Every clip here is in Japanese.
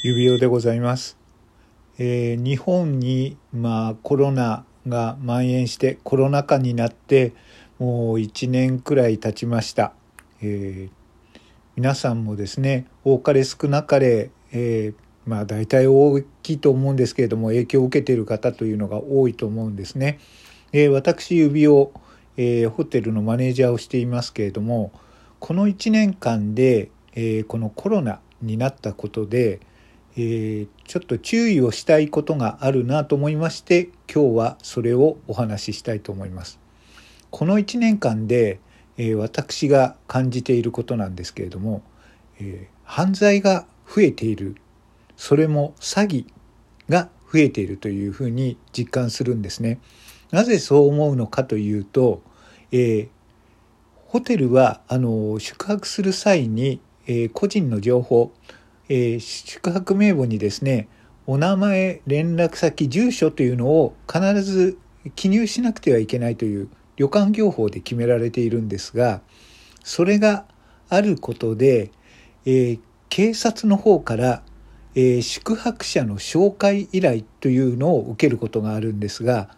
指輪でございます。えー日本に、まあ、コロナが蔓延してコロナ禍になってもう1年くらい経ちました。えー皆さんもですね多かれ少なかれ、えーまあ大体大きいと思うんですけれども影響を受けている方というのが多いと思うんですね。え私指を、えホテルのマネージャーをしていますけれどもこの1年間で、えこのコロナになったことで、えーちょっと注意をしたいことがあるなと思いまして今日はそれをお話ししたいと思います。この1年間で、えー私が感じていることなんですけれども、えー犯罪が増えているそれも詐欺が増えているというふうに実感するんですね。なぜそう思うのかというと、えーホテルはあの宿泊する際に、えー個人の情報、えー宿泊名簿にですねお名前連絡先住所というのを必ず記入しなくてはいけないという旅館業法で決められているんですがそれがあることで、えー警察の方から、えー宿泊者の紹介依頼というのを受けることがあるんですが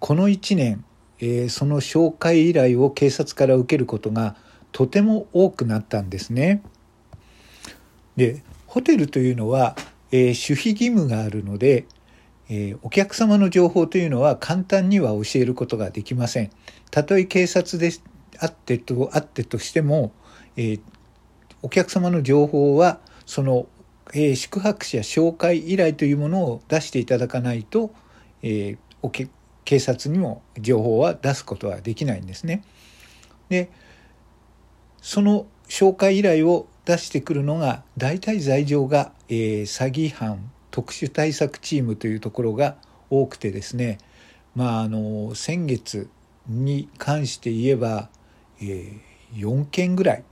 この1年、えーその紹介依頼を警察から受けることがとても多くなったんですね。でホテルというのは、えー守秘義務があるので、えーお客様の情報というのは簡単には教えることができません。たとえ警察であってとあってとしても、えーお客様の情報はその、えー宿泊者紹介依頼というものを出していただかないと、えおけ警察にも情報は出すことはできないんですね。でその紹介依頼を出してくるのが大体罪状が、えー詐欺犯特殊対策チームというところが多くてですねまああの先月に関して言えば、えー4件ぐらい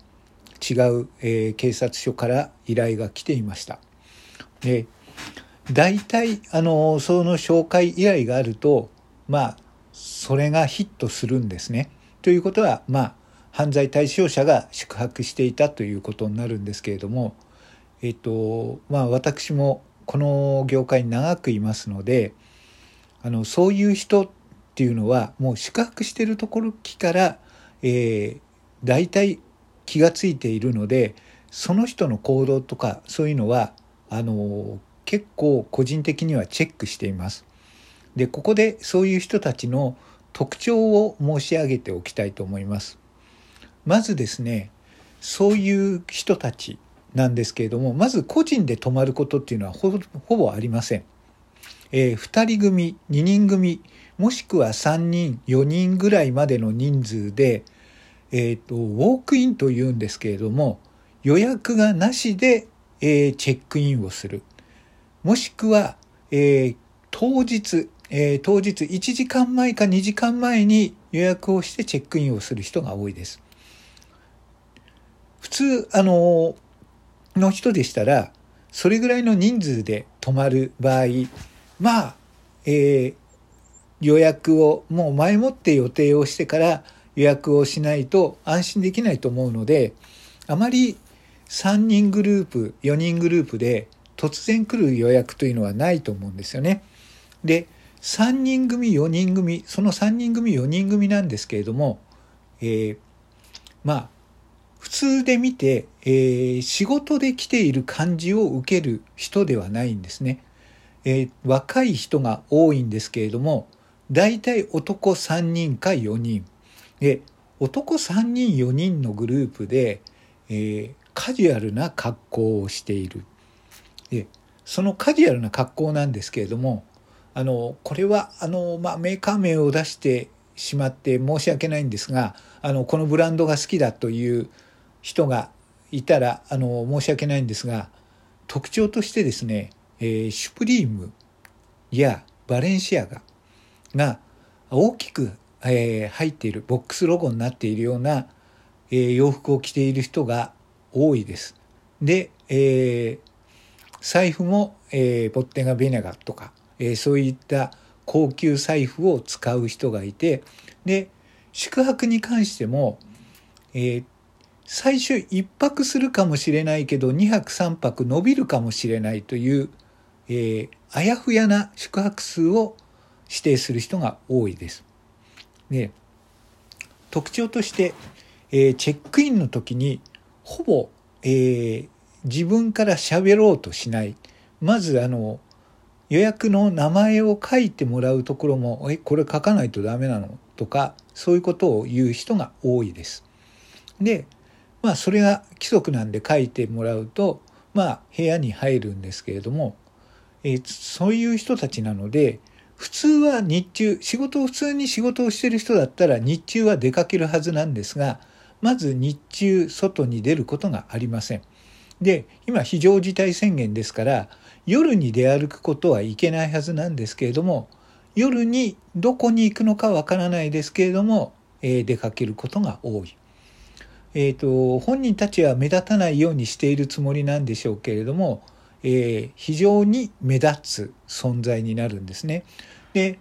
違う、えー警察署から依頼が来ていました。で大体あのその紹介依頼があるとまあそれがヒットするんですね。ということはまあ犯罪対象者が宿泊していたということになるんですけれどもえっとまあ私もこの業界に長くいますのであのそういう人っていうのはもう宿泊してるところから、えー、大体気がついているのでその人の行動とかそういうのはあの結構個人的にはチェックしています。でここでそういう人たちの特徴を申し上げておきたいと思います。まずですねそういう人たちなんですけれどもまず個人で泊まることっていうのはほぼありません。えー2人組2人組もしくは3人4人ぐらいまでの人数で、えーとウォークインというんですけれども予約がなしで、えーチェックインをするもしくは、えー当日、えー当日1時間前か2時間前に予約をしてチェックインをする人が多いです。普通あのの人でしたらそれぐらいの人数で泊まる場合まあ、えー予約をもう前もって予定をしてから予約をしないと安心できないと思うのであまり3人グループ4人グループで突然来る予約というのはないと思うんですよね。で3人組4人組その3人組4人組なんですけれども、えーまあ普通で見て、えー仕事で来ている感じを受ける人ではないんですね。えー若い人が多いんですけれども大体男3人か4人で男3人4人のグループで、えーカジュアルな格好をしているでそのカジュアルな格好なんですけれどもあのこれはあの、まあ、メーカー名を出してしまって申し訳ないんですがあのこのブランドが好きだという人がいたらあの申し訳ないんですが特徴としてですね、えーシュプリームやバレンシアガが大きく、えー入っているボックスロゴになっているような、えー洋服を着ている人が多いです。で、え財布も、えボッテガ・ベネガとか、えそういった高級財布を使う人がいてで宿泊に関しても、えー最初1泊するかもしれないけど2泊3泊伸びるかもしれないという、えー、あやふやな宿泊数を指定する人が多いです。で特徴として、えー、チェックインの時にほぼ、えー、自分から喋ろうとしないまずあの予約の名前を書いてもらうところも「えこれ書かないとダメなの?」とかそういうことを言う人が多いです。でまあそれが規則なんで書いてもらうとまあ部屋に入るんですけれども、えー、そういう人たちなので普通は日中仕事を普通に仕事をしてる人だったら日中は出かけるはずなんですがまず日中外に出ることがありません。で今非常事態宣言ですから夜に出歩くことはいけないはずなんですけれども夜にどこに行くのかわからないですけれども、えー、出かけることが多い。えーと、本人たちは目立たないようにしているつもりなんでしょうけれども、えー、非常に目立つ存在になるんですね。で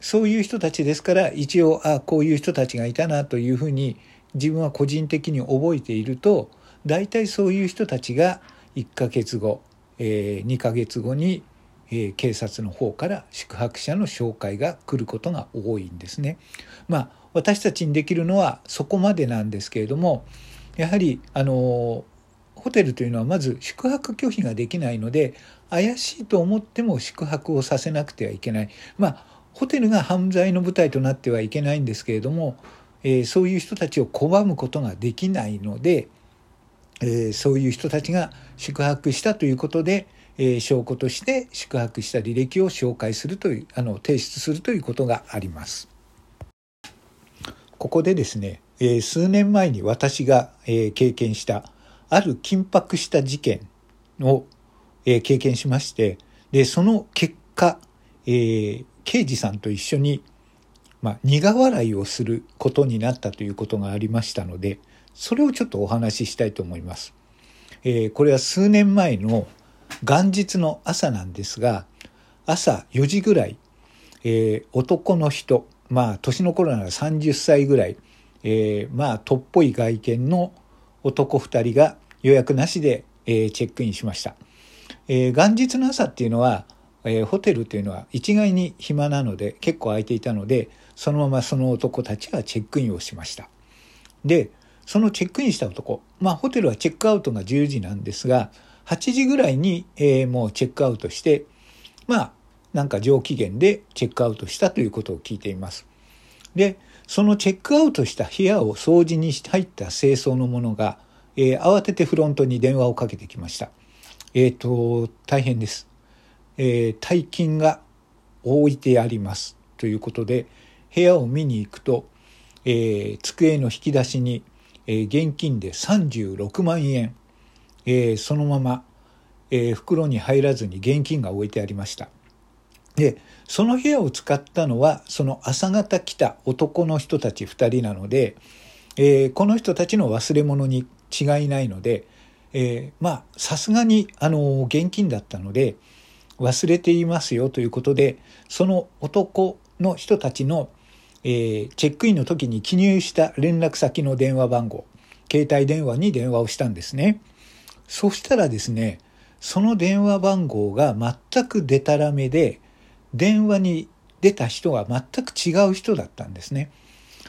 そういう人たちですから一応あこういう人たちがいたなというふうに自分は個人的に覚えていると大体そういう人たちが1ヶ月後、えー、2ヶ月後に、えー、警察の方から宿泊者の紹介が来ることが多いんですね。まあ私たちにできるのはそこまでなんですけれどもやはりあのホテルというのはまず宿泊拒否ができないので怪しいと思っても宿泊をさせなくてはいけないまあホテルが犯罪の舞台となってはいけないんですけれども、えー、そういう人たちを拒むことができないので、えー、そういう人たちが宿泊したということで、えー、証拠として宿泊した履歴を紹介するというあの提出するということがあります。ここでですね、え数年前に私が、え経験したある緊迫した事件を、え経験しましてでその結果、えー、刑事さんと一緒に、まあ、苦笑いをすることになったということがありましたのでそれをちょっとお話ししたいと思います。えー、これは数年前の元日の朝なんですが朝4時ぐらい、えー、男の人まあ年の頃なら30歳ぐらい、えー、まあとっぽい外見の男2人が予約なしで、えー、チェックインしました。えー、元日の朝っていうのは、えー、ホテルっていうのは一概に暇なので結構空いていたのでそのままその男たちはチェックインをしましたでそのチェックインした男まあホテルはチェックアウトが10時なんですが8時ぐらいに、えー、もうチェックアウトしてまあなんか上機嫌でチェックアウトしたということを聞いていますでそのチェックアウトした部屋を掃除にし入った清掃の者が、えー、慌ててフロントに電話をかけてきましたえっ、ー、と、大変です。えー、大金が置いてあります。ということで、部屋を見に行くと、えー、机の引き出しに、えー、現金で36万円、えー、そのまま、えー、袋に入らずに現金が置いてありました。で、その部屋を使ったのは、その朝方来た男の人たち2人なので、えー、この人たちの忘れ物に違いないので、え、まあさすがにあの現金だったので忘れていますよということでその男の人たちの、え、チェックインの時に記入した連絡先の電話番号携帯電話に電話をしたんですねそしたらですねその電話番号が全くデタラメで電話に出た人が全く違う人だったんですね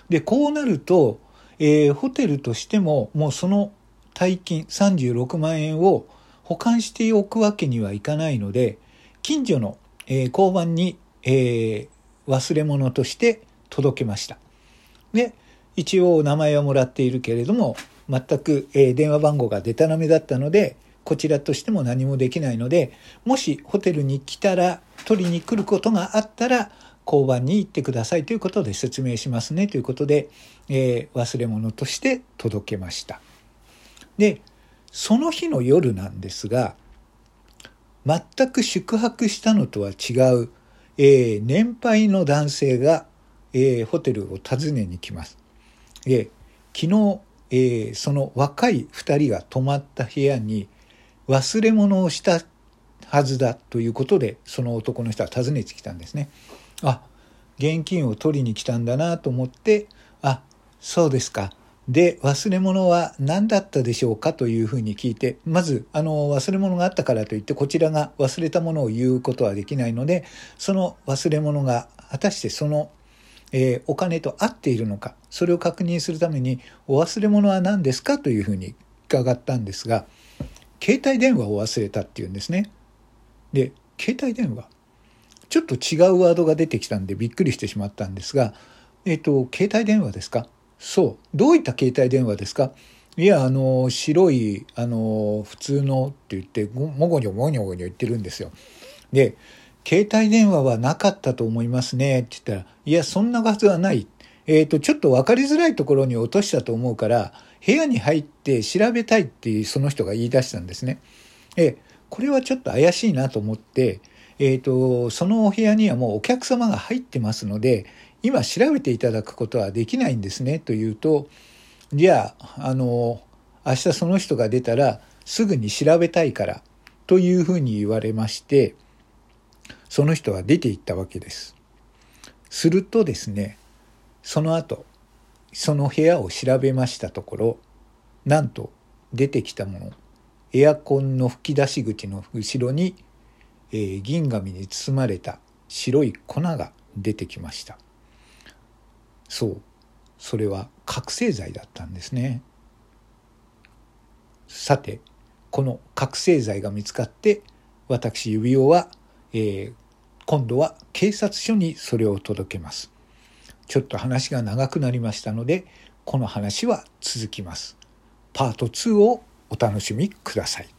でこうなると、えー、ホテルとしてももうその大金36万円を保管しておくわけにはいかないので近所の、えー、交番に、えー、忘れ物として届けました。で一応名前はもらっているけれども全く、え、電話番号がでたらめだったのでこちらとしても何もできないのでもしホテルに来たら取りに来ることがあったら交番に行ってくださいということで説明しますねということで、えー、忘れ物として届けました。でその日の夜なんですが全く宿泊したのとは違う、えー、年配の男性が、えー、ホテルを訪ねに来ます。で昨日、えー、その若い2人が泊まった部屋に忘れ物をしたはずだということでその男の人は訪ねてきたんですね。あ現金を取りに来たんだなと思ってあそうですかで、忘れ物は何だったでしょうかというふうに聞いて、まず、あの、忘れ物があったからといって、こちらが忘れたものを言うことはできないので、その忘れ物が、果たしてその、えー、お金と合っているのか、それを確認するために、お忘れ物は何ですかというふうに伺ったんですが、携帯電話を忘れたっていうんですね。で、携帯電話。ちょっと違うワードが出てきたんでびっくりしてしまったんですが、えっ、ー、と、携帯電話ですか？そう。どういった携帯電話ですか？いや、あの、白い、あの、普通のって言って、もごにょもごにょ言ってるんですよ。で、携帯電話はなかったと思いますねって言ったら、いや、そんなはずはない。えっ、ー、と、ちょっと分かりづらいところに落としたと思うから、部屋に入って調べたいってその人が言い出したんですね。え、これはちょっと怪しいなと思って、えっ、ー、と、そのお部屋にはもうお客様が入ってますので、今調べていただくことはできないんですねというとじゃああの明日その人が出たらすぐに調べたいからというふうに言われましてその人は出て行ったわけです。するとですねその後その部屋を調べましたところなんと出てきたものエアコンの吹き出し口の後ろに、えー、銀紙に包まれた白い粉が出てきました。そうそれは覚醒剤だったんですねさてこの覚醒剤が見つかって私指輪は、えー、今度は警察署にそれを届けます。ちょっと話が長くなりましたのでこの話は続きます。パート2をお楽しみください。